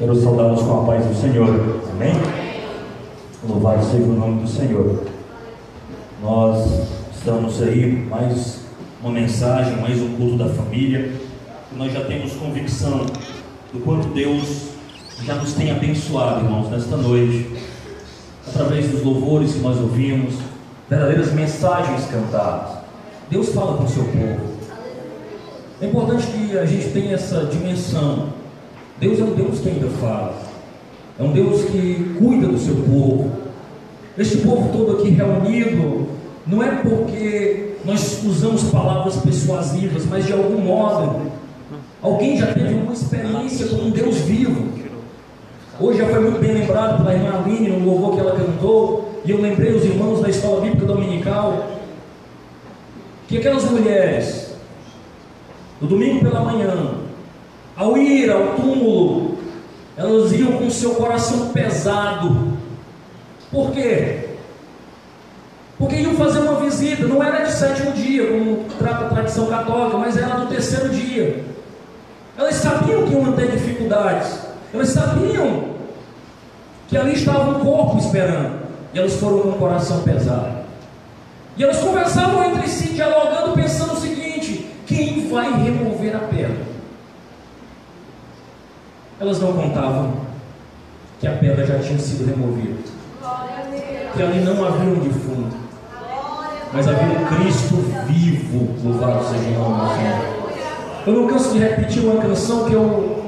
Quero saudá-los com a paz do Senhor. Amém? Louvado seja o nome do Senhor. Nós estamos aí, mais uma mensagem, mais um culto da família. Nós já temos convicção do quanto Deus já nos tem abençoado, irmãos, nesta noite, através dos louvores que nós ouvimos, verdadeiras mensagens cantadas. Deus fala com o seu povo. É importante que a gente tenha essa dimensão Deus é um Deus que ainda fala. É um Deus que cuida do seu povo. Este povo todo aqui reunido, não é porque nós usamos palavras persuasivas, mas de algum modo, alguém já teve uma experiência com um Deus vivo. Hoje já foi muito bem lembrado pela irmã Aline no louvor que ela cantou, e eu lembrei os irmãos da escola bíblica dominical, que aquelas mulheres, no domingo pela manhã, ao ir ao túmulo, elas iam com seu coração pesado. Por quê? Porque iam fazer uma visita, não era de sétimo dia, como trata a tradição católica, mas era do terceiro dia. Elas sabiam que iam ter dificuldades, elas sabiam que ali estava um corpo esperando, e elas foram com o coração pesado. E elas conversavam entre si, dialogando, pensando o seguinte: quem vai remover a pedra? Elas não contavam que a pedra já tinha sido removida. Que ali não havia um defunto, mas havia um Cristo vivo, louvado seja o nome do Senhor. Eu não canso de repetir uma canção que eu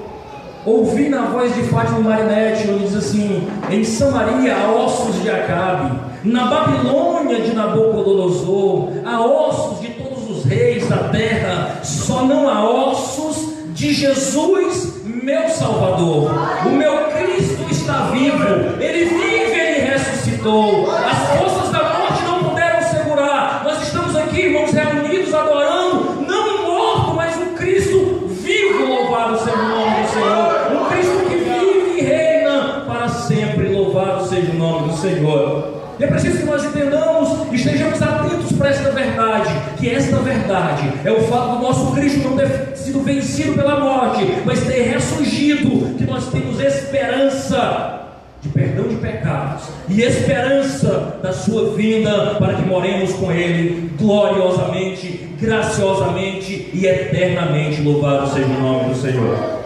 ouvi na voz de Fátima Marinette, onde diz assim: Em Samaria há ossos de Acabe, na Babilônia de Nabucodonosor, há ossos de todos os reis da terra, só não há ossos de Jesus meu Salvador, o meu Cristo está vivo, ele vive, ele ressuscitou. As forças da morte não puderam segurar. Nós estamos aqui, irmãos, reunidos, adorando, não um morto, mas um Cristo vivo, louvado seja o nome do Senhor. Um Cristo que vive e reina para sempre, louvado seja o nome do Senhor. E é preciso que nós entendamos e estejamos atentos para esta verdade, que esta verdade é o fato do nosso Cristo não ter sido vencido pela morte, mas ter ressurgido, que nós temos esperança de perdão de pecados e esperança da sua vinda para que moremos com Ele gloriosamente, graciosamente e eternamente. Louvado seja o nome do Senhor.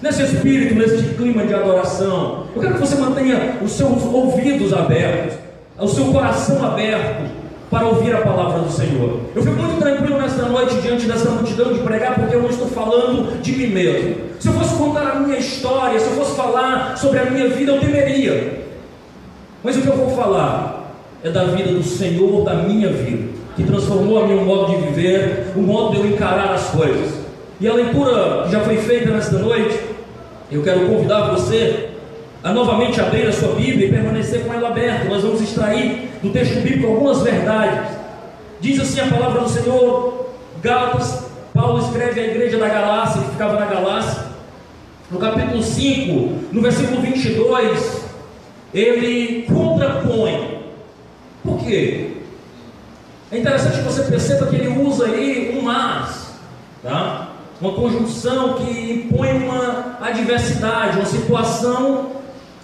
Nesse espírito, nesse clima de adoração, eu quero que você mantenha os seus ouvidos abertos o seu coração aberto para ouvir a palavra do Senhor. Eu fico muito tranquilo nesta noite diante dessa multidão de pregar, porque eu não estou falando de mim mesmo. Se eu fosse contar a minha história, se eu fosse falar sobre a minha vida, eu temeria. Mas o que eu vou falar é da vida do Senhor, da minha vida, que transformou a meu modo de viver, o modo de eu encarar as coisas. E a leitura que já foi feita nesta noite, eu quero convidar você a novamente abrir a sua Bíblia e permanecer com ela aberta. Nós vamos extrair do texto bíblico algumas verdades. Diz assim a palavra do Senhor, Gálatas, Paulo escreve à igreja da Galácia, que ficava na Galácia, no capítulo 5, no versículo 22, ele contrapõe. Por quê? É interessante que você perceba que ele usa aí um mas, tá? uma conjunção que impõe uma adversidade, uma situação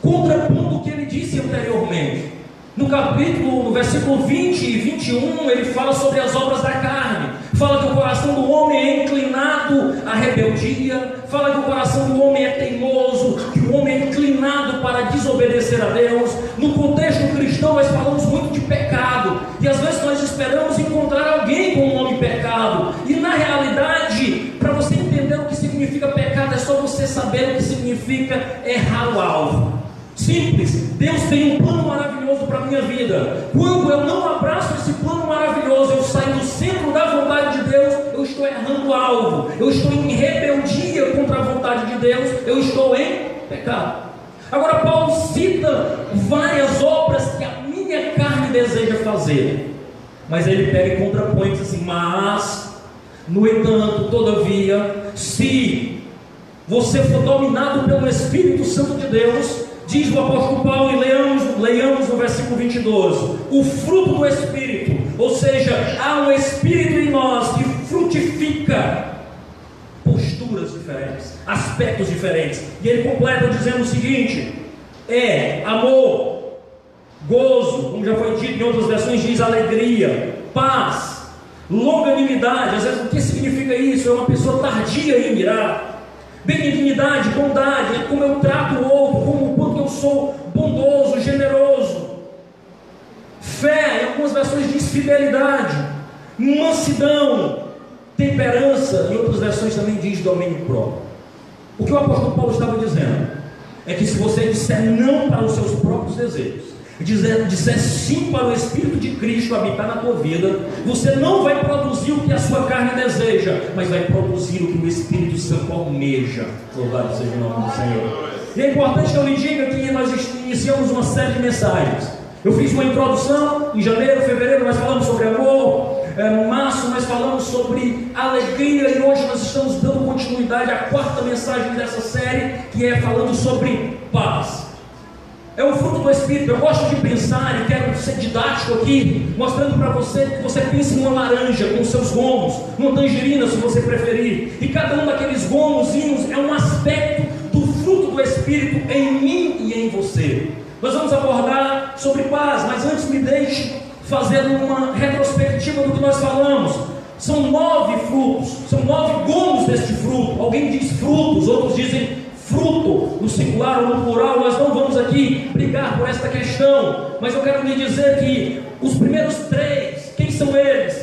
contrapondo o que ele disse anteriormente. No capítulo, no versículo 20 e 21, ele fala sobre as obras da carne. Fala que o coração do homem é inclinado à rebeldia. Fala que o coração do homem é teimoso, que o homem é inclinado para desobedecer a Deus. No contexto cristão, nós falamos muito de pecado. E às vezes nós esperamos encontrar alguém com o nome pecado. E na realidade, para você entender o que significa pecado, é só você saber o que significa errar o alvo. Simples, Deus tem um plano maravilhoso para a minha vida. Quando eu não abraço esse plano maravilhoso, eu saio do centro da vontade de Deus, eu estou errando o alvo, eu estou em rebeldia contra a vontade de Deus, eu estou em pecado. Agora, Paulo cita várias obras que a minha carne deseja fazer, mas ele pega e contrapõe diz assim: Mas, no entanto, todavia, se você for dominado pelo Espírito Santo de Deus, Diz o apóstolo Paulo, e leamos, leamos no versículo 22, o fruto do Espírito, ou seja, há um Espírito em nós que frutifica postura posturas diferentes, aspectos diferentes. E ele completa dizendo o seguinte: é amor, gozo, como já foi dito em outras versões, diz alegria, paz, longanimidade. Às vezes, o que significa isso? É uma pessoa tardia em mirar. Benignidade, bondade, como eu trato o outro, como o sou bondoso, generoso. Fé, em algumas versões diz fidelidade, mansidão, temperança, em outras versões também diz domínio próprio. O que o apóstolo Paulo estava dizendo é que se você disser não para os seus próprios desejos, dizer, disser sim para o Espírito de Cristo habitar na tua vida, você não vai produzir o que a sua carne deseja, mas vai produzir o que o Espírito Santo almeja. Louvado seja o nome do Senhor. E é importante que eu lhe diga que nós iniciamos uma série de mensagens. Eu fiz uma introdução em janeiro, fevereiro, nós falamos sobre amor. É, março nós falamos sobre alegria e hoje nós estamos dando continuidade à quarta mensagem dessa série, que é falando sobre paz. É o fruto do Espírito. Eu gosto de pensar e quero ser didático aqui, mostrando para você que você pense numa laranja com seus gomos, numa tangerina, se você preferir. E cada um daqueles gomozinhos é um aspecto do Espírito em mim e em você. Nós vamos abordar sobre paz, mas antes me deixe fazer uma retrospectiva do que nós falamos. São nove frutos, são nove gomos deste fruto. Alguém diz frutos, outros dizem fruto, no singular ou no plural, nós não vamos aqui brigar por esta questão, mas eu quero lhe dizer que os primeiros três, quem são eles?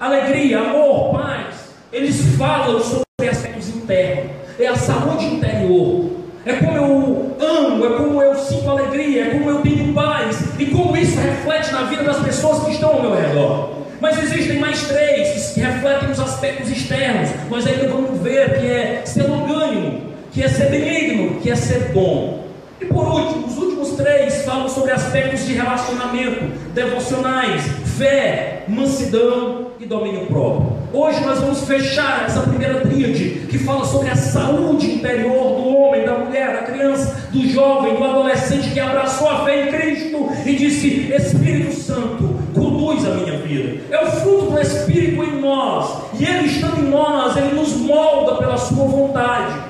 Alegria, amor, paz, eles falam sobre aspectos internos, é a saúde interior, é como eu amo, é como eu sinto alegria, é como eu tenho paz, e como isso reflete na vida das pessoas que estão ao meu redor. Mas existem mais três que refletem os aspectos externos. Nós ainda vamos ver que é ser longânimo, que é ser benigno, que é ser bom. E por último, os últimos três falam sobre aspectos de relacionamento, devocionais, fé, mansidão e domínio próprio. Hoje nós vamos fechar essa primeira tríade que fala sobre a saúde interior do homem, da mulher, da criança, do jovem, do adolescente que abraçou a fé em Cristo e disse: Espírito Santo, conduz a minha vida. É o fruto do Espírito em nós, e Ele estando em nós, Ele nos molda pela Sua vontade.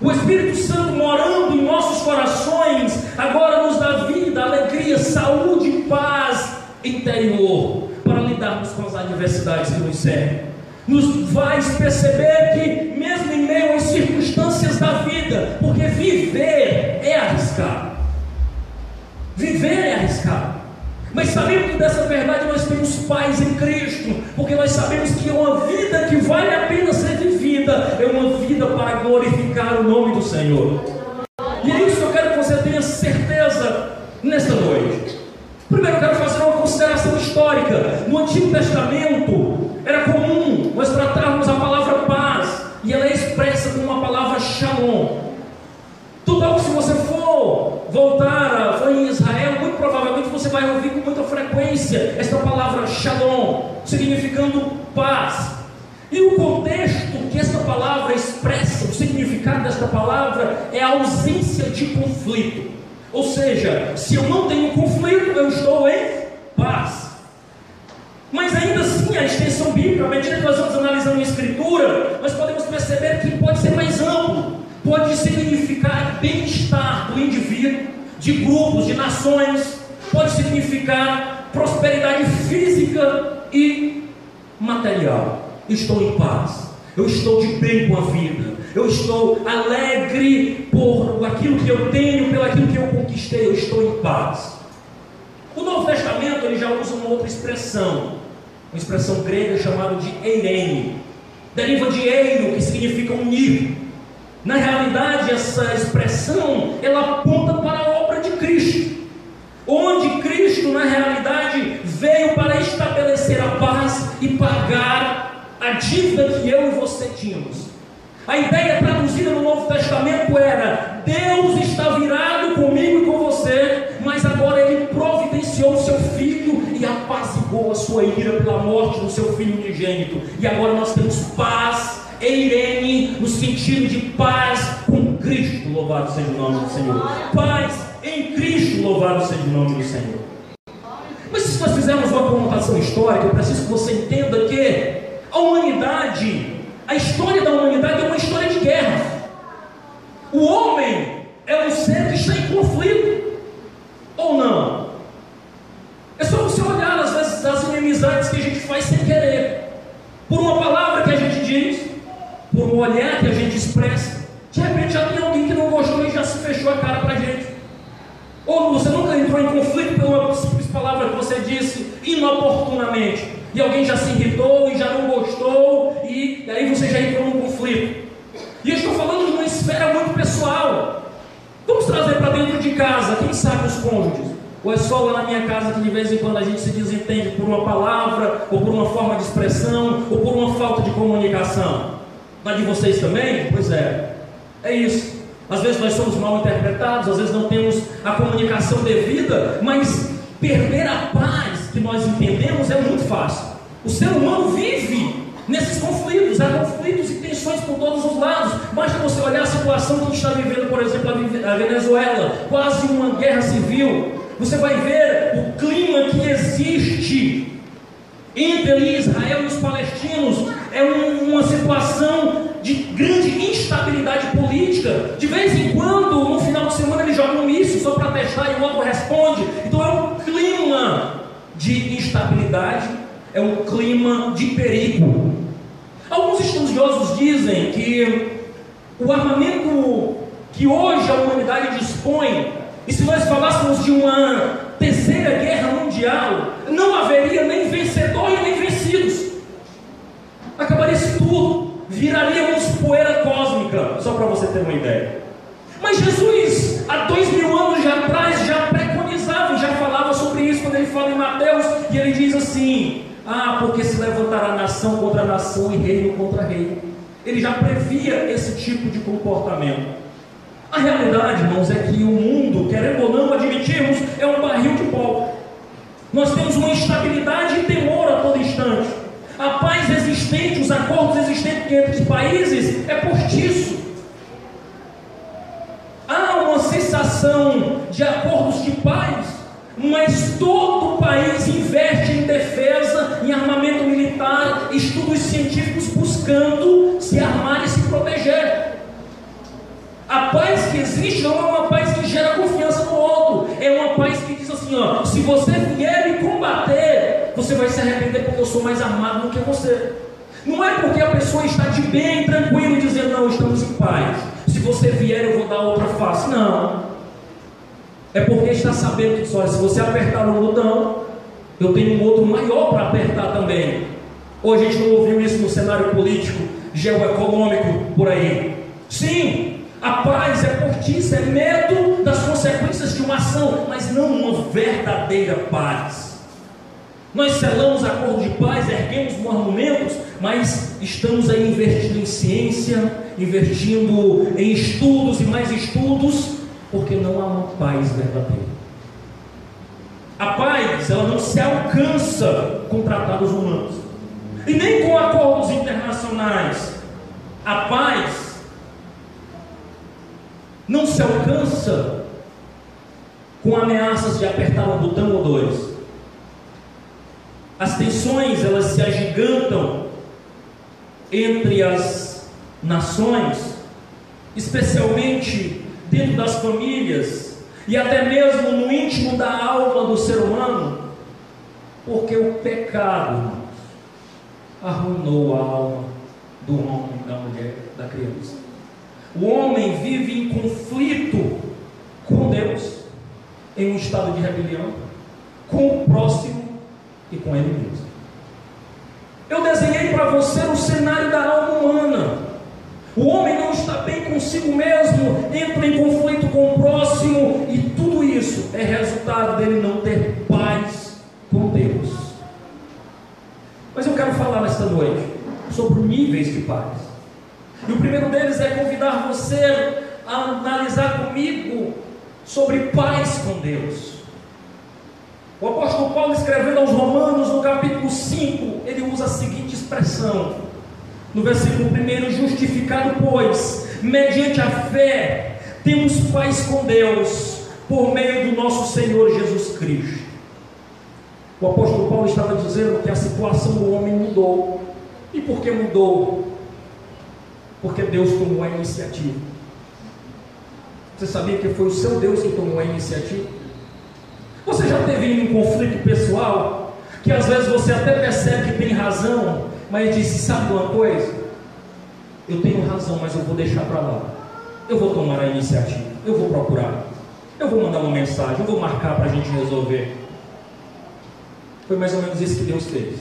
O Espírito Santo morando em nossos corações, agora nos dá vida, alegria, saúde e paz interior para lidarmos com as adversidades que nos servem. Nos faz perceber que, mesmo em meio às circunstâncias da vida, porque viver é arriscado, viver é arriscado. Mas sabemos dessa verdade nós temos paz em Cristo, porque nós sabemos que é uma vida que vale a pena ser vivida é uma vida para glorificar o nome do Senhor. E é isso que eu quero que você tenha certeza nesta noite. Primeiro eu quero fazer uma consideração histórica. No Antigo Testamento era comum nós tratarmos a palavra paz e ela é expressa com uma palavra shalom. Total que se você for voltar a, em Israel, muito provavelmente você vai ouvir com muita frequência esta palavra shalom, significando paz. E o contexto que esta palavra expressa, o significado desta palavra é a ausência de conflito. Ou seja, se eu não tenho conflito, eu estou em paz. A extensão bíblica, à medida que nós vamos analisando a Escritura, nós podemos perceber que pode ser mais amplo. Pode significar bem-estar do indivíduo, de grupos, de nações, pode significar prosperidade física e material. Estou em paz, eu estou de bem com a vida, eu estou alegre por aquilo que eu tenho, pelo aquilo que eu conquistei, eu estou em paz. O Novo Testamento ele já usa uma outra expressão, uma expressão grega chamada de eirene, deriva de eiro, que significa unir. Na realidade, essa expressão ela aponta para a obra de Cristo, onde Cristo, na realidade, veio para estabelecer a paz e pagar a dívida que eu e você tínhamos. A ideia traduzida no Novo Testamento era: Deus está virado comigo e com você, mas agora Ele providenciou o seu e apaziguou a sua ira pela morte do seu filho unigênito. E agora nós temos paz Eirene, no sentido de paz com Cristo, louvado seja o nome do Senhor. Paz em Cristo, louvado seja o nome do Senhor. Mas se nós fizermos uma conotação histórica, eu preciso que você entenda que a humanidade, A história da humanidade é uma história de guerra. O homem é um ser que está em conflito. Ou não? Olhar que a gente expressa. De repente já tem alguém que não gostou e já se fechou a cara para a gente. Ou você nunca entrou em conflito por uma simples palavra que você disse inoportunamente. E alguém já se irritou e já não gostou, e, aí você já entrou num conflito. E eu estou falando de uma esfera muito pessoal. Vamos trazer para dentro de casa, quem sabe os cônjuges. Ou é só lá na minha casa que de vez em quando a gente se desentende por uma palavra, ou por uma forma de expressão, ou por uma falta de comunicação? Na de vocês também? Pois é. É isso. Às vezes nós somos mal interpretados, às vezes não temos a comunicação devida, mas perder a paz que nós entendemos é muito fácil. O ser humano vive nesses conflitos, há conflitos e tensões por todos os lados. Basta você olhar a situação que a gente está vivendo, por exemplo, a Venezuela, quase uma guerra civil. Você vai ver o clima que existe entre Israel e os palestinos. É um, uma situação de grande instabilidade política. De vez em quando, no final de semana, eles jogam um míssil só para testar e o outro responde. Então é um clima de instabilidade, é um clima de perigo. Alguns estudiosos dizem que o armamento que hoje a humanidade dispõe, e se nós falássemos de uma terceira guerra mundial, não haveria nem vencedor e nem vencidos. Acabaria-se tudo, viraríamos poeira cósmica, só para você ter uma ideia. Mas Jesus, há dois mil anos atrás, já preconizava, já falava sobre isso quando ele fala em Mateus, e ele diz assim: Ah, porque se levantará nação contra nação e reino contra reino. Ele já previa esse tipo de comportamento. A realidade, irmãos, é que o mundo, querendo ou não admitirmos, é um barril de pólvora. Nós temos uma instabilidade e temor a todo instante. A paz existente, os acordos existentes entre os países é postiço. Há uma sensação de acordos de paz, mas todo o país investe em defesa, em armamento militar, estudos científicos buscando se armar e se proteger. A paz que existe não é uma paz que gera confiança no outro, é uma paz que diz assim: ó, se você vier me combater, você vai se arrepender porque eu sou mais armado do que você. Não é porque a pessoa está de bem, tranquilo, dizendo: não, estamos em paz. Se você vier, eu vou dar outra face. Não. É porque está sabendo que, olha, se você apertar o botão, eu tenho um outro maior para apertar também. Hoje a gente não ouviu isso no cenário político, geoeconômico por aí. Sim, a paz é portiça, é medo das consequências de uma ação, mas não uma verdadeira paz. Nós selamos acordo de paz, erguemos monumentos, mas estamos aí investindo em ciência, investindo em estudos e mais estudos, porque não há uma paz verdadeira. A paz, ela não se alcança com tratados humanos, e nem com acordos internacionais. A paz não se alcança com ameaças de apertar um botão ou dois. As tensões elas se agigantam entre as nações, especialmente dentro das famílias e até mesmo no íntimo da alma do ser humano, porque o pecado arruinou a alma do homem, da mulher, da criança. O homem vive em conflito com Deus, em um estado de rebelião, com o próximo e com ele mesmo. Eu desenhei para você o cenário da alma humana. O homem não está bem consigo mesmo, entra em conflito com o próximo, e tudo isso é resultado dele não ter paz com Deus. Mas eu quero falar nesta noite sobre níveis de paz. E o primeiro deles é convidar você a analisar comigo sobre paz com Deus. O apóstolo Paulo, escrevendo aos Romanos, no capítulo 5, ele usa a seguinte expressão: no versículo 1, justificado, pois, mediante a fé, temos paz com Deus, por meio do nosso Senhor Jesus Cristo. O apóstolo Paulo estava dizendo que a situação do homem mudou. E por que mudou? Porque Deus tomou a iniciativa. Você sabia que foi o seu Deus que tomou a iniciativa? Já teve um conflito pessoal que às vezes você até percebe que tem razão, mas disse: sabe uma coisa? Eu tenho razão, mas eu vou deixar para lá. Eu vou tomar a iniciativa, eu vou procurar, eu vou mandar uma mensagem, eu vou marcar para a gente resolver. Foi mais ou menos isso que Deus fez.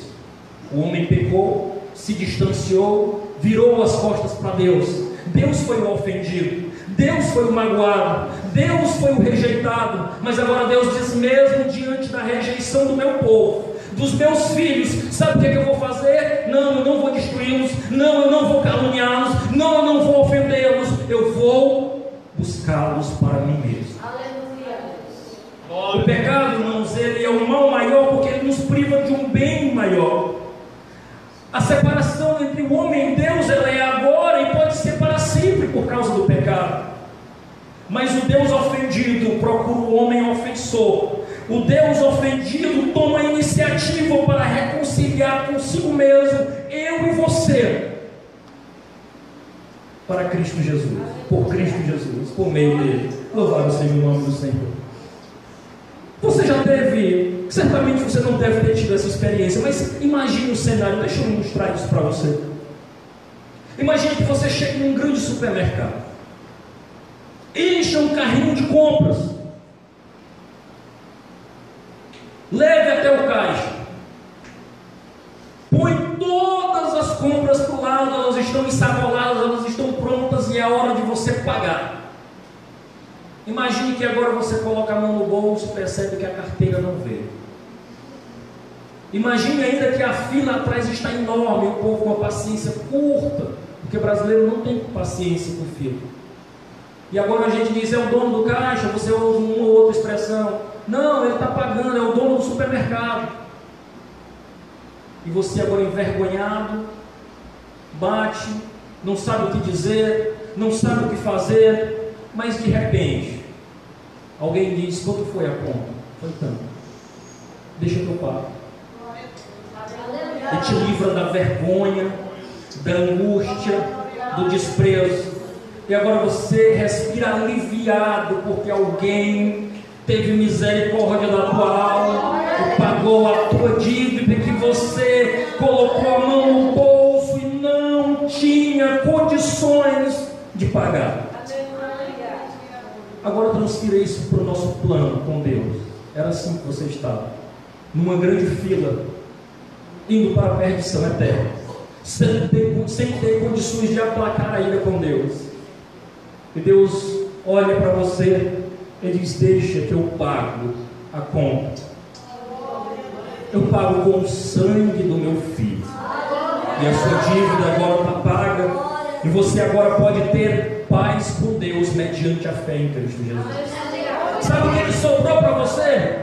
O homem pecou, se distanciou, virou as costas para Deus. Deus foi o ofendido, Deus foi o magoado, Deus foi o rejeitado. Mas agora Deus diz: mesmo diante da rejeição do meu povo, dos meus filhos, sabe o que, é que eu vou fazer? Não, eu não vou destruí-los, não, eu não vou caluniá-los, não, eu não vou ofendê-los, eu vou buscá-los para mim mesmo. O pecado, irmãos, ele é o mal maior porque ele nos priva de um bem maior. A separação entre o homem e Deus ela é agora e pode ser para sempre por causa do pecado. Mas o Deus ofendido procura o homem ofensor. O Deus ofendido toma a iniciativa para reconciliar consigo mesmo, eu e você, para Cristo Jesus, por Cristo Jesus, por meio dele. Louvado seja o nome do Senhor. Você já teve, certamente você não deve ter tido essa experiência, mas imagine o cenário, deixa eu mostrar isso para você. Imagine que você chega num grande supermercado, encha um carrinho de compras, leve até o caixa, põe todas as compras para o lado, elas estão ensaboladas, elas estão prontas e é a hora de você pagar. Imagine que agora você coloca a mão no bolso e percebe que a carteira não veio. Imagine ainda que a fila atrás está enorme, o povo com a paciência curta, porque brasileiro não tem paciência com fila. E agora a gente diz, é o dono do caixa, você usa uma ou outra expressão. Não, ele está pagando, é o dono do supermercado. E você agora envergonhado, bate, não sabe o que dizer, não sabe o que fazer, mas de repente Alguém diz, quanto foi a conta? Foi tanto. Deixa que eu pago. E te livra da vergonha, da angústia, do desprezo. E agora você respira aliviado porque alguém teve misericórdia da tua alma pagou a tua dívida que você colocou a mão no bolso e não tinha condições de pagar. Agora transfira isso para o nosso plano com Deus. Era assim que você estava, numa grande fila, indo para a perdição eterna, sem ter, sem ter condições de aplacar a ira com Deus. E Deus olha para você e diz: Deixa que eu pago a conta. Eu pago com o sangue do meu filho. E a sua dívida agora está paga. E você agora pode ter paz com Deus mediante a fé em Cristo Jesus. Sabe o que ele sobrou para você?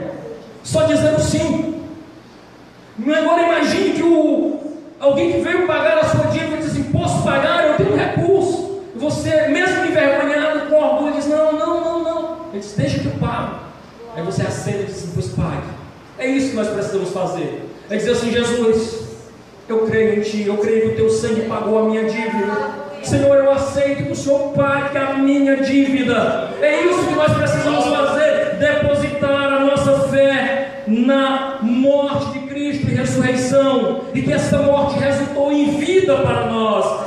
Só dizendo sim. Agora imagine que o, alguém que veio pagar a sua dívida diz Posso pagar? Eu tenho recurso. E você, mesmo envergonhado, com orgulho, diz: Não, não, não, não. Ele diz: Deixa que eu pago. Aí você acende e diz Pois pague. É isso que nós precisamos fazer. É dizer assim: Jesus, eu creio em Ti, eu creio que o Teu sangue pagou a minha dívida. Senhor, eu aceito que o Senhor pague a minha dívida. É isso que nós precisamos fazer: depositar a nossa fé na morte de Cristo e ressurreição, e que essa morte resultou em vida para nós.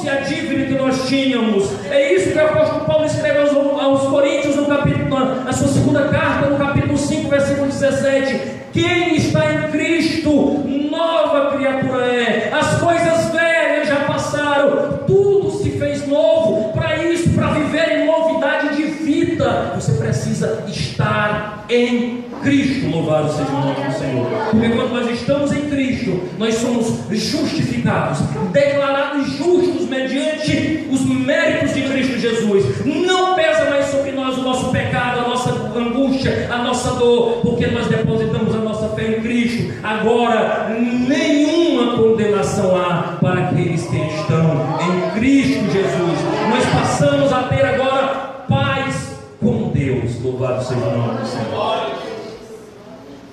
Quitou-se a dívida que nós tínhamos. É isso que o apóstolo Paulo escreve aos, aos Coríntios, no capítulo, na sua segunda carta, no capítulo 5, versículo 17. Quem está em Cristo, nova criatura é. As coisas velhas já passaram, tudo se fez novo. Para isso, para viver em novidade de vida, você precisa estar em Cristo. Louvado seja o nome do Senhor. Porque quando nós estamos em Cristo, nós somos justificados, declarados justos mediante os méritos de Cristo Jesus. Não pesa mais sobre nós o nosso pecado, a nossa angústia, a nossa dor, porque nós depositamos a nossa fé em Cristo. Agora, nenhuma condenação há para aqueles que estão em Cristo Jesus. Nós passamos a ter agora paz com Deus. Louvado seja o nome do Senhor.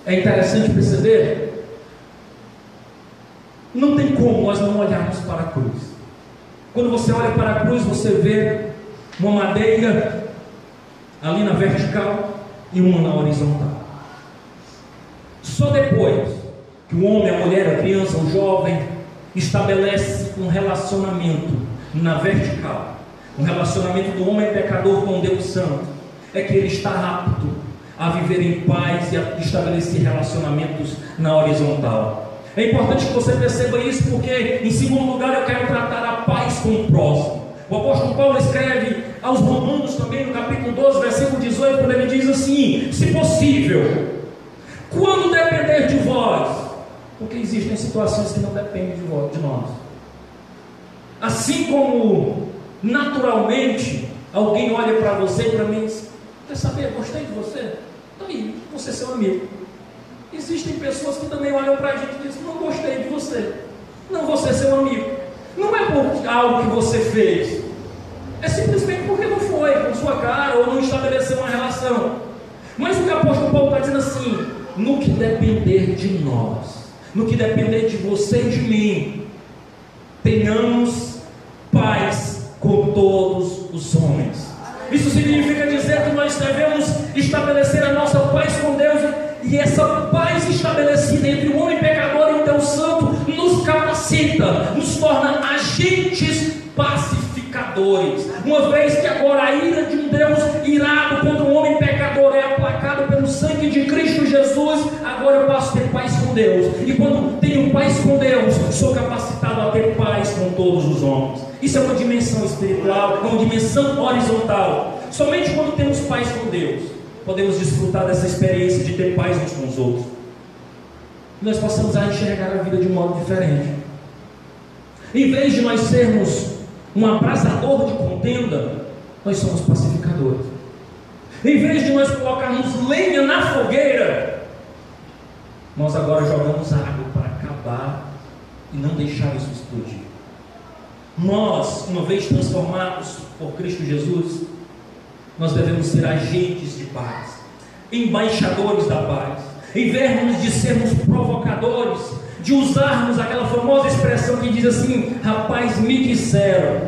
É interessante perceber. Não tem como nós não olharmos para a cruz. Quando você olha para a cruz, você vê uma madeira ali na vertical e uma na horizontal. Só depois que o homem, a mulher, a criança, o jovem estabelece um relacionamento na vertical, um relacionamento do homem pecador com Deus Santo, é que ele está apto a viver em paz e a estabelecer relacionamentos na horizontal. É importante que você perceba isso, porque, em segundo lugar, eu quero tratar a paz com o próximo. O apóstolo Paulo escreve aos Romanos também, no capítulo 12, versículo 18, quando ele diz assim: Se possível, quando depender de vós, porque existem situações que não dependem de, nós. Assim como naturalmente alguém olha para você e para mim e diz: Quer saber, gostei de você? Então aí, você é seu amigo. Existem pessoas que também olham para a gente e dizem: Não gostei de você. Não vou ser seu amigo. Não é por algo que você fez. É simplesmente porque não foi com sua cara ou não estabeleceu uma relação. Mas o que o apóstolo Paulo está dizendo assim: no que depender de nós, no que depender de você e de mim, tenhamos paz com todos os homens. Isso significa dizer que nós devemos estabelecer a nossa paz com Deus e essa paz estabelecida entre o homem pecador e o Deus Santo nos capacita, nos torna agentes pacificadores. Uma vez que agora a ira de um Deus irado contra um homem pecador é aplacado pelo sangue de Cristo Jesus, agora eu posso ter paz com Deus. E quando tenho paz com Deus, sou capacitado a ter paz com todos os homens. Isso é uma dimensão espiritual, é uma dimensão horizontal. Somente quando temos paz com Deus podemos desfrutar dessa experiência de ter paz uns com os outros. E nós possamos enxergar a vida de um modo diferente. Em vez de nós sermos um abrasador de contenda, nós somos pacificadores. Em vez de nós colocarmos lenha na fogueira, nós agora jogamos água para acabar e não deixar isso explodir. Nós, uma vez transformados por Cristo Jesus, nós devemos ser agentes de paz, embaixadores da paz, em vez de sermos provocadores, de usarmos aquela famosa expressão que diz assim: rapaz, me disseram,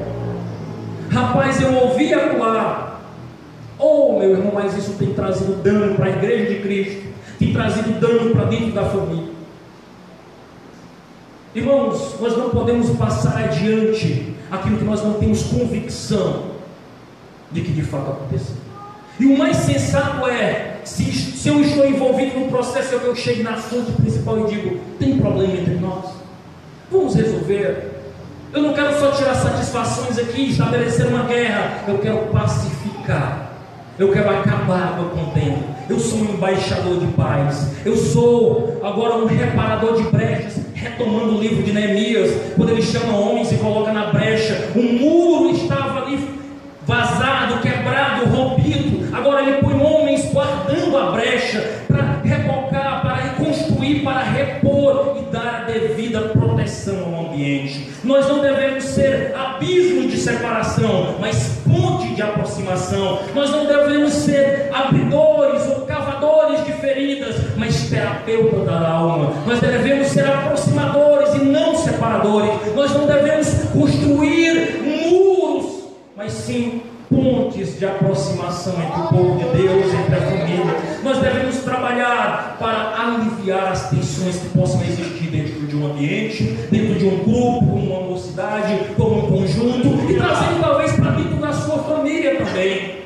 rapaz, eu ouvi acuar, oh meu irmão, mas isso tem trazido dano para a igreja de Cristo, tem trazido dano para dentro da família. Irmãos, nós não podemos passar adiante aquilo que nós não temos convicção de que de fato aconteceu. E o mais sensato é, se, se eu estou envolvido no processo, eu chego na fonte principal e digo: tem problema entre nós? Vamos resolver. Eu não quero só tirar satisfações aqui, estabelecer uma guerra. Eu quero pacificar. Eu quero acabar com a contenda. Eu sou um embaixador de paz. Eu sou agora um reparador de brechas. Retomando o livro de Neemias, quando ele chama homens e coloca na brecha, o muro estava ali vazado, quebrado, rompido. Agora ele põe homens guardando a brecha para rebocar, para reconstruir, para repor e dar a devida proteção ao ambiente. Nós não devemos ser abismos de separação, mas ponte de aproximação. Nós não devemos ser abridores ou cavadores de feridas, mas terapeuta da alma. Nós devemos ser aproximadores e não separadores. Nós não devemos construir muros mas sim pontes de aproximação entre o povo de Deus, entre a família. Nós devemos trabalhar para aliviar as tensões que possam existir dentro de um ambiente, dentro de um grupo, uma mocidade, como um conjunto, e trazendo talvez para dentro da sua família também.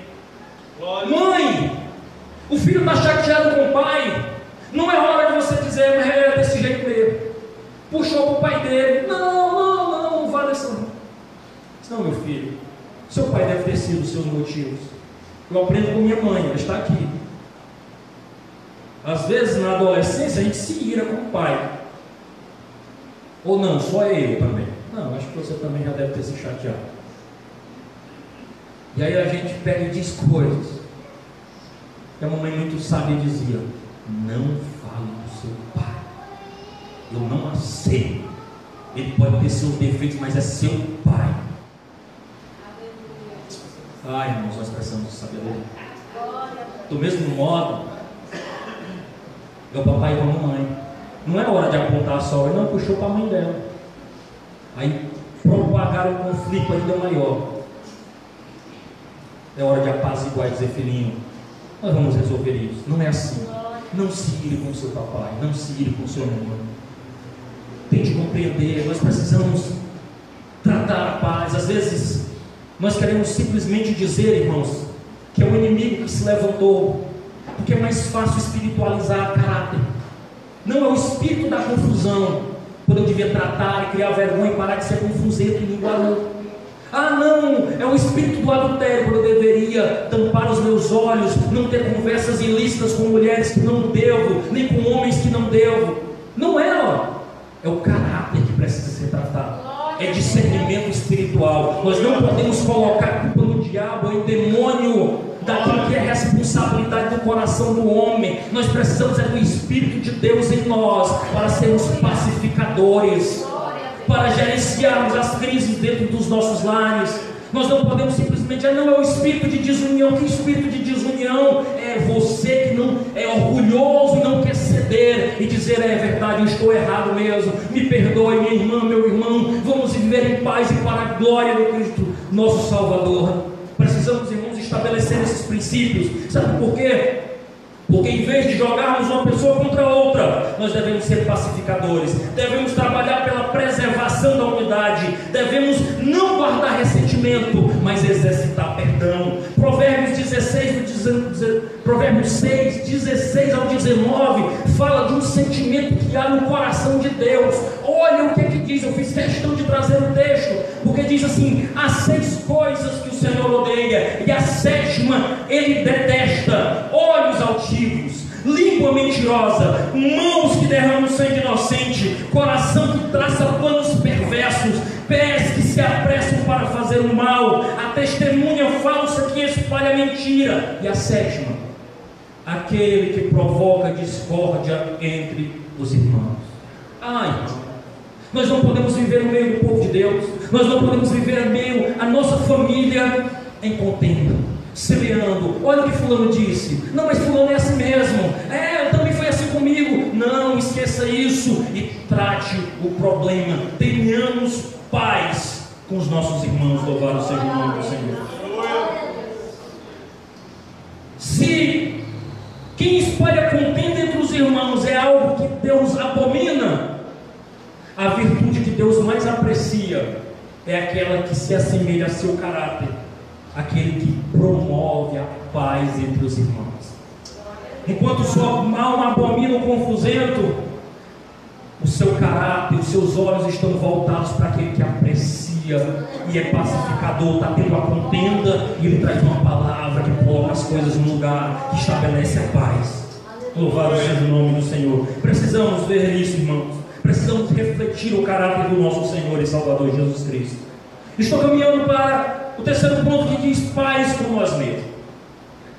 Mãe, o filho está chateado com o pai, não é hora de você dizer, é desse jeito mesmo. Puxou para o pai dele, não, não, não, não vale isso. Não, meu filho, seu pai deve ter sido os seus motivos. Eu aprendo com minha mãe, ela está aqui. Às vezes na adolescência a gente se ira com o pai. Ou não, só eu também. Não, acho que você também já deve ter se chateado. E aí a gente pega e diz coisas. E a mamãe muito sábia dizia: Não fale do seu pai. Eu não aceito. Ele defeitos, mas é seu pai. Ai, irmãos, nós precisamos de sabedoria. Do mesmo modo, é o papai e a mamãe. Não é hora de apontar a sogra, não, puxou para a mãe dela. Aí, propagar um conflito ainda maior. É hora de apaziguar e dizer, filhinho, nós vamos resolver isso. Não é assim. Não se ire com seu papai, não se ire com seu mamãe. Tente compreender, nós precisamos tratar a paz. Às vezes, nós queremos simplesmente dizer, irmãos, que é o inimigo que se levantou, porque é mais fácil espiritualizar caráter. Não é o espírito da confusão, quando eu devia tratar e criar vergonha e parar de ser confusento e linguarudo. Ah, não, é o espírito do adultério, eu deveria tampar os meus olhos, não ter conversas ilícitas com mulheres que não devo, nem com homens que não devo. Não é, ó. É o caráter que precisa ser tratado. É discernimento espiritual. Nós não podemos colocar culpa no diabo, em demônio, daquilo que é responsabilidade do coração do homem. Nós precisamos é do Espírito de Deus em nós para sermos pacificadores para gerenciarmos as crises dentro dos nossos lares. Nós não podemos simplesmente, ah, não, é o espírito de desunião. Que espírito de desunião? É você que e dizer, é verdade, eu estou errado mesmo. Me perdoe, minha irmã, meu irmão. Vamos viver em paz e para a glória de Cristo, nosso Salvador. Precisamos, irmãos, estabelecer esses princípios. Sabe por quê? Porque em vez de jogarmos uma pessoa contra outra, nós devemos ser pacificadores, devemos trabalhar pela preservação da unidade, devemos não guardar ressentimento, mas exercitar perdão. Provérbios 16, Provérbios 6, 16 ao 19, fala de um sentimento que há no coração de Deus. Olha o que, é que diz, eu fiz questão de trazer o texto, porque diz assim: há seis coisas que o Senhor odeia, e a sétima ele detesta: olhos altivos, língua mentirosa, mãos que derramam sangue inocente, coração que traça planos perversos, pés que se apressam para fazer o mal, a testemunha falsa que espalha mentira, e a sétima, aquele que provoca discórdia entre os irmãos. Ai, nós não podemos viver no meio do povo de Deus, nós não podemos viver no meio a nossa família em contenda, semeando. Olha o que Fulano disse: Não, mas Fulano é assim mesmo. É, também foi assim comigo. Não, esqueça isso e trate o problema. Tenhamos paz com os nossos irmãos. Louvado seja o nome do Senhor. Se quem espalha contenda entre os irmãos é algo que Deus abomina, a virtude que Deus mais aprecia é aquela que se assemelha a seu caráter, aquele que promove a paz entre os irmãos. Enquanto sua alma abomina o confusento, o seu caráter, os seus olhos estão voltados para aquele que aprecia e é pacificador, está tendo a contenda e ele traz uma palavra que coloca as coisas no lugar, que estabelece a paz. Louvado seja o nome do Senhor. Precisamos ver isso, irmãos. Precisamos refletir o caráter do nosso Senhor e Salvador Jesus Cristo. Estou caminhando para o terceiro ponto que diz paz com nós mesmos.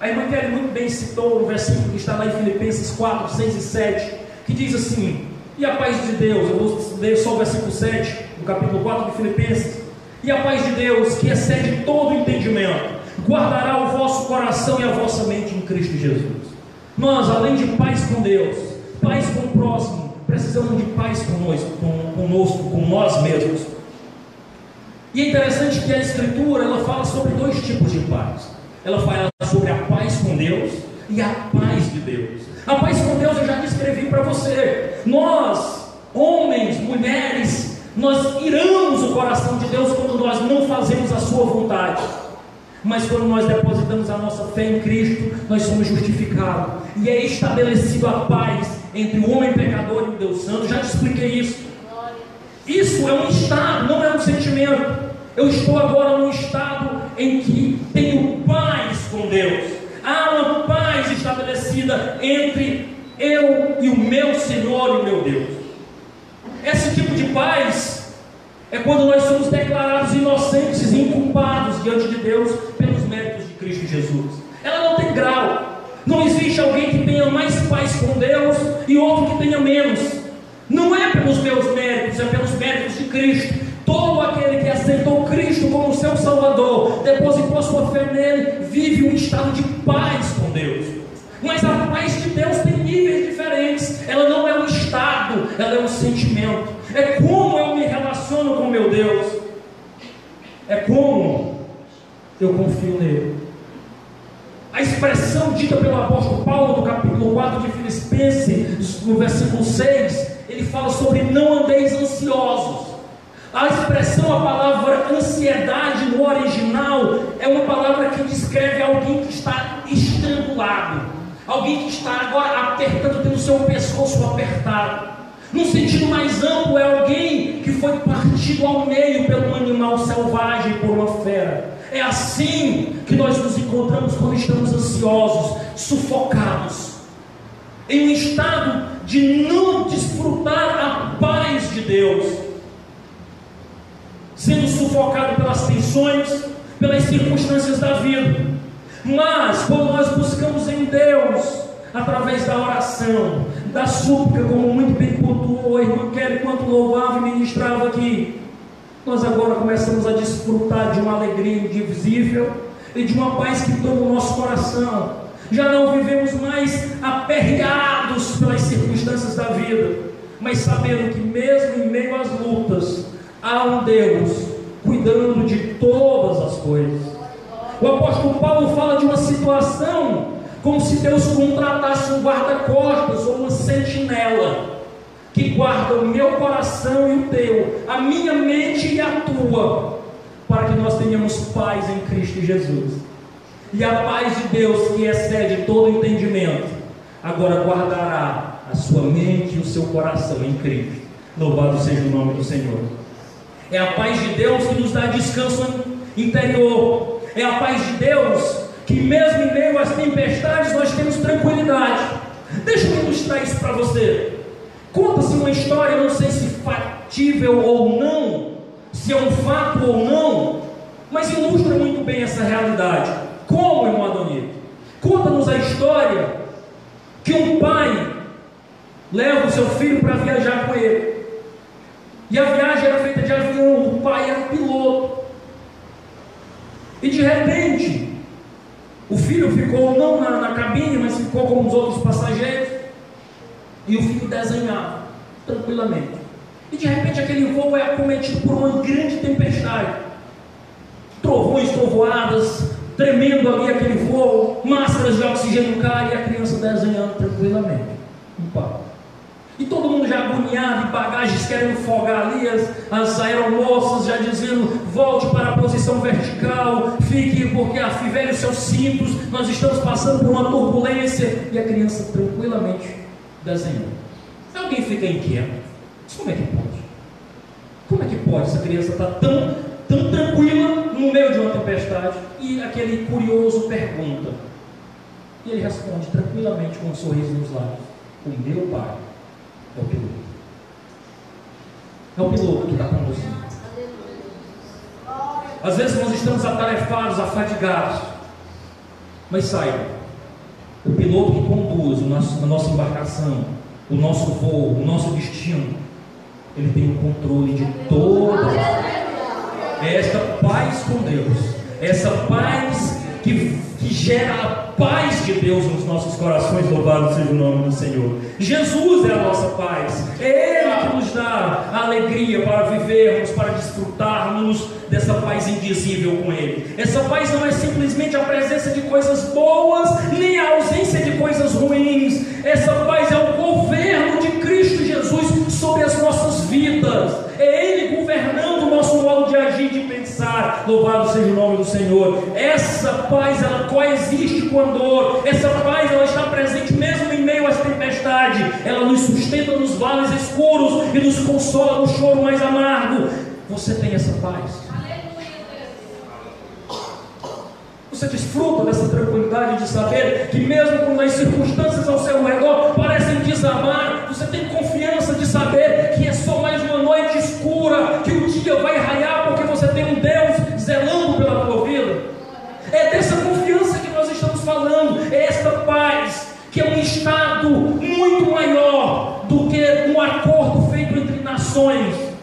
A irmã Kelly muito bem citou no versículo que está lá em Filipenses 4, 6 e 7, que diz assim: E a paz de Deus, eu vou ler só o versículo 7, do capítulo 4 de Filipenses. E a paz de Deus, que excede todo entendimento, guardará o vosso coração e a vossa mente em Cristo Jesus. Nós, além de paz com Deus, paz com o próximo, precisamos de paz conosco, com, conosco, com nós mesmos. E é interessante que a Escritura ela fala sobre dois tipos de paz. Ela fala sobre a paz com Deus e a paz de Deus. A paz com Deus eu já descrevi para você. Nós, homens, mulheres, nós iramos o coração de Deus quando nós não fazemos a sua vontade. Mas quando nós depositamos a nossa fé em Cristo, nós somos justificados. E é estabelecido a paz entre o homem pecador e o Deus Santo. Já te expliquei isso. Isso é um estado, não é um sentimento. Eu estou agora num estado em que tenho paz com Deus. Há uma paz estabelecida entre eu e o meu Senhor e o meu Deus. Esse tipo de paz é quando nós somos declarados inocentes e inculpados diante de Deus pelos méritos de Cristo Jesus. Ela não tem grau. Não existe alguém que tenha mais paz com Deus e outro que tenha menos. Não é pelos meus méritos, é pelos méritos de Cristo. Todo aquele que aceitou Cristo como seu Salvador, depositou sua fé nele, vive um estado de paz com Deus. Mas a paz de Deus tem níveis diferentes. Ela não é um estado, ela é um sentimento. É como eu me relaciono com meu Deus. confio nele. A expressão dita pelo apóstolo Paulo no capítulo 4 de Filipenses, no versículo 6, ele fala sobre não andeis ansiosos. A expressão, a palavra ansiedade no original, é uma palavra que descreve alguém que está estrangulado, alguém que está agora apertando, tendo seu pescoço apertado. No sentido mais amplo, é alguém que foi partido ao meio pelo animal selvagem, por uma fera. É assim que nós nos encontramos quando estamos ansiosos, sufocados, em um estado de não desfrutar a paz de Deus, sendo sufocado pelas tensões, pelas circunstâncias da vida. Mas quando nós buscamos em Deus, através da oração, da súplica, como muito bem pontuou a irmã Kelly, quanto louvava e ministrava aqui, nós agora começamos a desfrutar de uma alegria indivisível e de uma paz que toma o nosso coração. Já não vivemos mais aperreados pelas circunstâncias da vida, mas sabendo que mesmo em meio às lutas, há um Deus cuidando de todas as coisas. O apóstolo Paulo fala de uma situação como se Deus contratasse um guarda-costas ou uma sentinela que guarda o meu coração e o teu, a minha mente e a tua, para que nós tenhamos paz em Cristo Jesus. E a paz de Deus, que excede todo entendimento, agora guardará a sua mente e o seu coração em Cristo. Louvado seja o nome do Senhor. É a paz de Deus que nos dá descanso interior. É a paz de Deus que, mesmo em meio às tempestades, nós temos tranquilidade. Deixa eu ilustrar isso para você. Conta-se uma história, não sei se factível ou não, se é um fato ou não, mas ilustra muito bem essa realidade. Como, irmão Adonir? Conta-nos a história que um pai leva o seu filho para viajar com ele. E a viagem era feita de avião, o pai era piloto. E de repente, o filho ficou não na, na cabine, mas ficou com os outros passageiros. E o filho desenhava tranquilamente. E de repente aquele voo é acometido por uma grande tempestade. Trovões, trovoadas, tremendo ali aquele voo, máscaras de oxigênio caem e a criança desenhando tranquilamente. Um papo. E todo mundo já agoniado, e bagagens querendo folgar ali, as, as aeromoças já dizendo: volte para a posição vertical, fique porque afivele os seus cintos, nós estamos passando por uma turbulência. E a criança tranquilamente desenhando. Alguém fica inquieto. Mas como é que pode? Como é que pode essa criança estar tão, tão tranquila no meio de uma tempestade? E aquele curioso pergunta. E ele responde tranquilamente com um sorriso nos lábios: O meu pai é o piloto. É o piloto que está conduzindo. Às vezes nós estamos atarefados, afatigados. Mas saiba, o piloto que conduz a nossa embarcação, o nosso voo, o nosso destino, ele tem o controle de todas as É esta paz com Deus, essa paz que, que gera a paz de Deus nos nossos corações, louvado seja o nome do Senhor. Jesus é a nossa paz, é Ele que nos dá a alegria para vivermos, para desfrutarmos dessa paz indizível com Ele. Essa paz não é simplesmente a presença de coisas boas, nem a ausência de coisas ruins. Essa paz é o governo de Cristo Jesus sobre as nossas vidas. Louvado seja o nome do Senhor. Essa paz ela coexiste com a dor. Essa paz ela está presente mesmo em meio às tempestades. Ela nos sustenta nos vales escuros e nos consola no choro mais amargo. Você tem essa paz? Você desfruta dessa tranquilidade de saber que, mesmo quando as circunstâncias ao seu redor parecem desabar, você tem confiança esta paz, que é um estado muito maior do que um acordo feito entre nações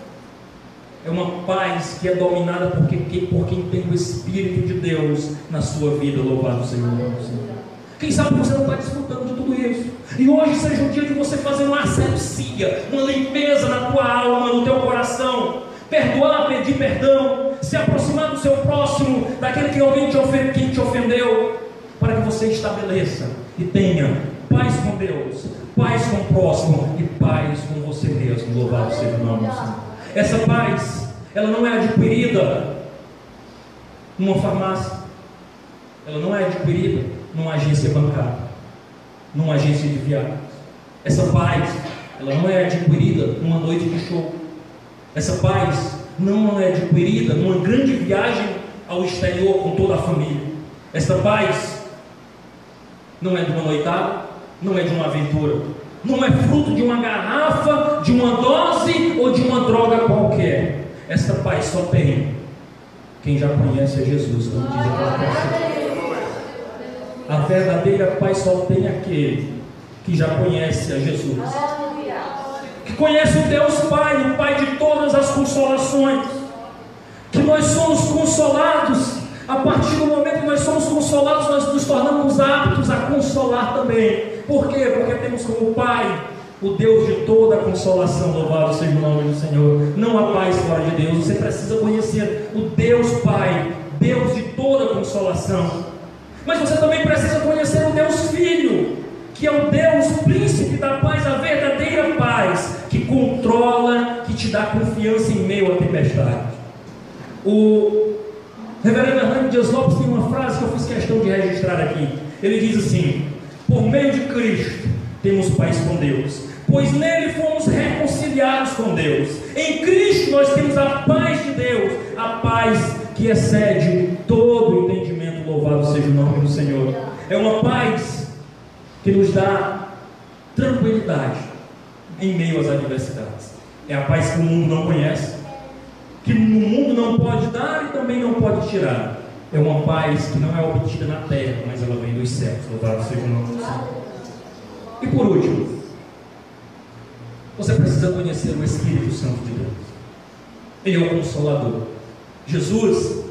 é uma paz que é dominada por quem, por quem tem o Espírito de Deus na sua vida. Louvado Senhor. Quem sabe você não está desfrutando de tudo isso. E hoje seja o dia de você fazer uma asepsia, uma limpeza na tua alma, no teu coração. Perdoar, pedir perdão. se aproximar do seu próximo, daquele que alguém te, ofende, quem te ofendeu, para que você estabeleça e tenha paz com Deus, paz com o próximo e paz com você mesmo. Louvado seja o nome do Senhor. Essa paz, ela não é adquirida numa farmácia, ela não é adquirida numa agência bancária, numa agência de viagem. Essa paz, ela não é adquirida numa noite de show. Essa paz não é adquirida numa grande viagem ao exterior com toda a família. Essa paz não é de uma noitada, não é de uma aventura, não é fruto de uma garrafa, de uma dose ou de uma droga qualquer. Essa paz só tem quem já conhece a Jesus, como diz a. A verdadeira paz só tem aquele que já conhece a Jesus. Que conhece o Deus Pai, o Pai de todas as consolações. Que nós somos consolados. A partir do momento que nós somos consolados, nós nos tornamos aptos a consolar também. Por quê? Porque temos como Pai o Deus de toda a consolação, louvado seja o nome do Senhor. Não há paz fora de Deus, você precisa conhecer o Deus Pai, Deus de toda a consolação. Mas você também precisa conhecer o Deus Filho, que é o Deus príncipe da paz, a verdadeira paz, que controla, que te dá confiança em meio à tempestade. O reverendo Hernando Dias Lopes tem uma frase que eu fiz questão de registrar aqui. Ele diz assim: Por meio de Cristo temos paz com Deus, pois nele fomos reconciliados com Deus. Em Cristo nós temos a paz de Deus, a paz que excede todo entendimento. Louvado seja o nome do Senhor. É uma paz que nos dá tranquilidade em meio às adversidades. É a paz que o mundo não conhece, que o mundo não pode dar e também não pode tirar. É uma paz que não é obtida na terra, mas ela vem dos céus. Louvado seja o nome do Senhor. E por último, você precisa conhecer o Espírito Santo de Deus. Ele é o Consolador. Jesus,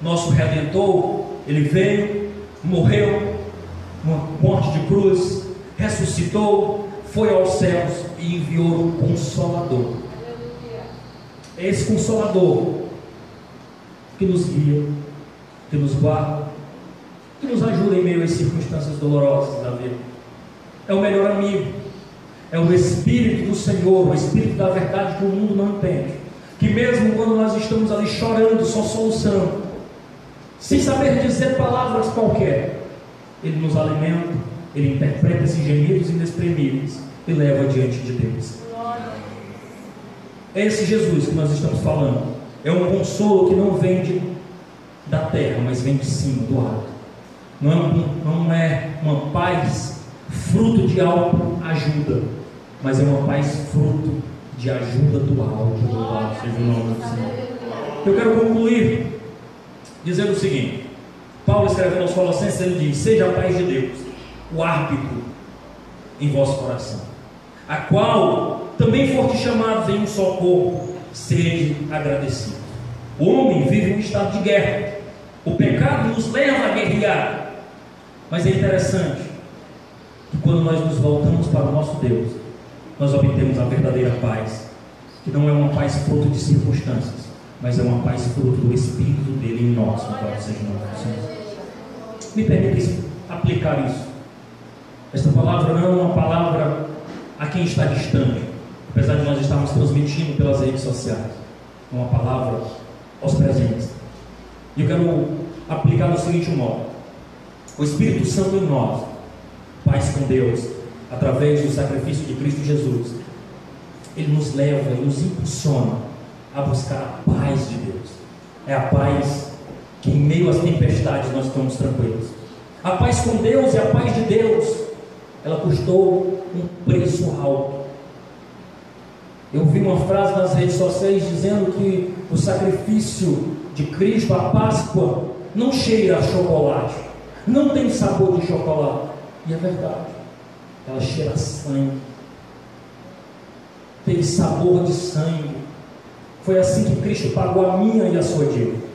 nosso Redentor, ele veio, morreu, uma morte de cruz, ressuscitou, foi aos céus e enviou um consolador. É esse consolador que nos guia, que nos guarda, que nos ajuda em meio às circunstâncias dolorosas da vida. É o melhor amigo, é o Espírito do Senhor, o Espírito da verdade que o mundo não entende. Que mesmo quando nós estamos ali chorando, só solução, sem saber dizer palavras qualquer, ele nos alimenta, ele interpreta esses gemidos inexprimíveis e leva diante de Deus. É esse Jesus que nós estamos falando. É um consolo que não vem de, da terra, mas vem de cima, do alto. Não é, não é uma paz fruto de ajuda, mas é uma paz fruto de ajuda do alto, seja o nome do Senhor. Eu quero concluir dizendo o seguinte: Paulo escrevendo aos Colossenses, ele diz: Seja a paz de Deus, o árbitro em vosso coração, a qual também foste chamados em um só corpo, sede agradecido. O homem vive um estado de guerra, o pecado nos leva a guerrear, mas é interessante que quando nós nos voltamos para o nosso Deus, nós obtemos a verdadeira paz, que não é uma paz fruto de circunstâncias, mas é uma paz fruto do Espírito dele em nós, no seja o. Me permite aplicar isso. Esta palavra não é uma palavra a quem está distante, apesar de nós estarmos transmitindo pelas redes sociais. É uma palavra aos presentes. E eu quero aplicar do seguinte modo: o Espírito Santo em nós, paz com Deus, através do sacrifício de Cristo Jesus, ele nos leva e nos impulsiona a buscar a paz de Deus. É a paz que em meio às tempestades nós estamos tranquilos. A paz com Deus e a paz de Deus, ela custou um preço alto. Eu vi uma frase nas redes sociais dizendo que o sacrifício de Cristo, a Páscoa, não cheira a chocolate, não tem sabor de chocolate. E é verdade, ela cheira a sangue, tem sabor de sangue. Foi assim que Cristo pagou a minha e a sua dívida.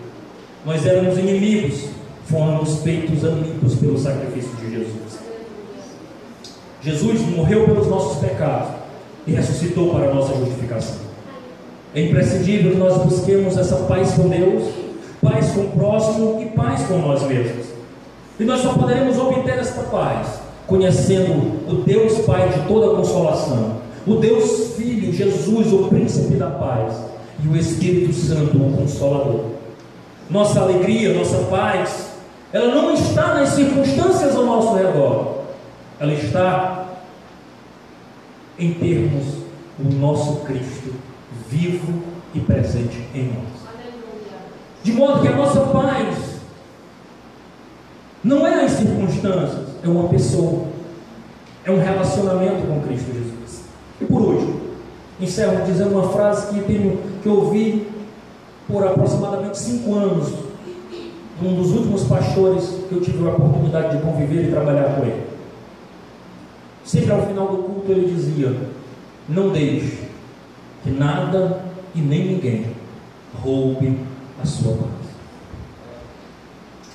Nós éramos inimigos, fomos feitos amigos pelo sacrifício de Jesus. Jesus morreu pelos nossos pecados e ressuscitou para a nossa justificação. É imprescindível que nós busquemos essa paz com Deus, paz com o próximo e paz com nós mesmos. E nós só poderemos obter esta paz conhecendo o Deus Pai de toda consolação, o Deus Filho, Jesus, o príncipe da paz, e o Espírito Santo, o consolador. Nossa alegria, nossa paz, ela não está nas circunstâncias ao nosso redor, ela está em termos o nosso Cristo vivo e presente em nós. De modo que a nossa paz não é as circunstâncias, é uma pessoa, é um relacionamento com Cristo Jesus. E por último, encerro dizendo uma frase que, tenho, que eu ouvi por aproximadamente cinco anos, um dos últimos pastores que eu tive a oportunidade de conviver e trabalhar com ele. Sempre ao final do culto ele dizia: Não deixe que nada e nem ninguém roube a sua paz.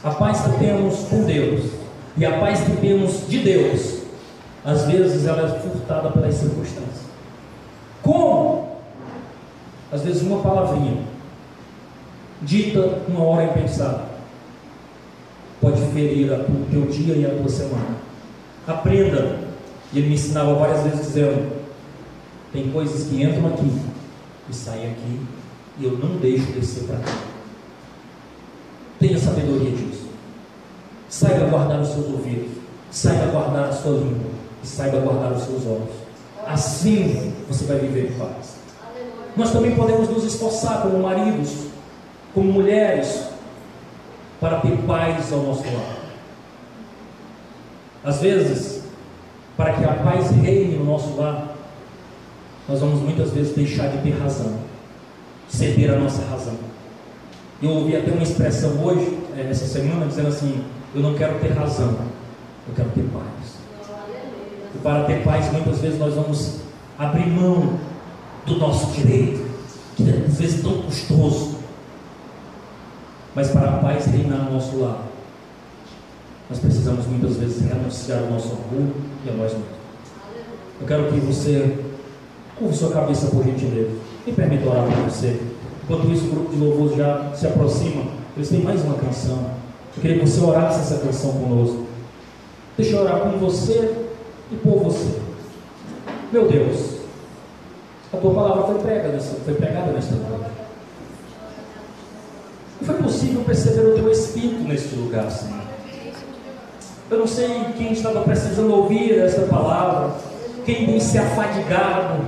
A paz que temos com Deus e a paz que temos de Deus, às vezes ela é furtada pelas circunstâncias. Como? Às vezes uma palavrinha, dita uma hora impensada, pode ferir o teu dia e a tua semana. Aprenda, e ele me ensinava várias vezes dizendo: tem coisas que entram aqui e saem aqui, e eu não deixo descer para cá. Tenha sabedoria disso. Saiba guardar os seus ouvidos, saiba guardar a sua língua, e saiba guardar os seus olhos. Assim você vai viver em paz. Nós também podemos nos esforçar como maridos, como mulheres, para ter paz ao nosso lado. Às vezes, para que a paz reine no nosso lar, nós vamos muitas vezes deixar de ter razão, ceder a nossa razão. Eu ouvi até uma expressão hoje, eh, essa semana, dizendo assim: Eu não quero ter razão, eu quero ter paz. E para ter paz, muitas vezes nós vamos abrir mão do nosso direito, que é às vezes tão custoso. Mas para a paz reinar no nosso lar, nós precisamos muitas vezes renunciar ao nosso orgulho e a nós mesmos. Eu quero que você curva sua cabeça por gentileza. Me permita orar por você. Enquanto isso, o grupo de louvor já se aproxima. Eles têm mais uma canção. Eu queria que você orasse essa canção conosco. Deixa eu orar com você e por você. Meu Deus, a tua palavra foi pregada nessa, foi pregada nesta noite. Não foi possível perceber o teu espírito neste lugar, Senhor. Eu não sei quem estava precisando ouvir esta palavra, quem se afadigado,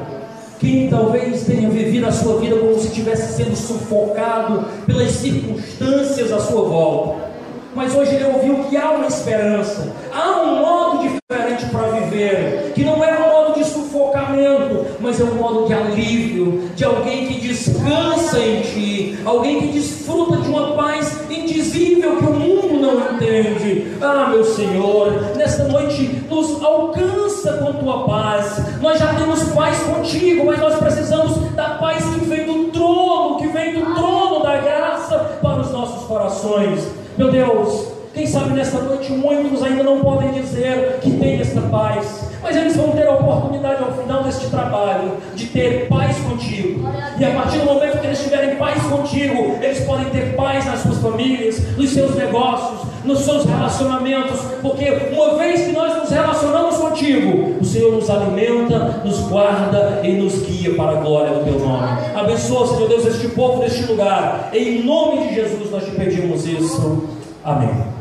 quem talvez tenha vivido a sua vida como se estivesse sendo sufocado pelas circunstâncias à sua volta. Mas hoje ele ouviu que há uma esperança, há um modo diferente para viver, que não é um modo de sufocamento, mas é um modo de alívio, de alguém que descansa em ti, alguém que desfruta de uma paz indizível que o mundo não entende. Ah, meu Senhor, nesta noite nos alcança com tua paz. Nós já temos paz contigo, mas nós precisamos da paz que vem do trono, que vem do trono da graça para os nossos corações. Meu Deus, quem sabe nesta noite muitos ainda não podem dizer que tem esta paz, mas eles vão ter a oportunidade ao final deste trabalho de ter paz contigo. E a partir do momento que eles tiverem paz contigo, eles podem ter paz nas suas famílias, nos seus negócios, nos seus relacionamentos, porque uma vez que nós nos relacionamos contigo, o Senhor nos alimenta, nos guarda e nos guia para a glória do teu nome. Abençoa, Senhor Deus, este povo deste lugar. Em nome de Jesus nós te pedimos isso. Amém.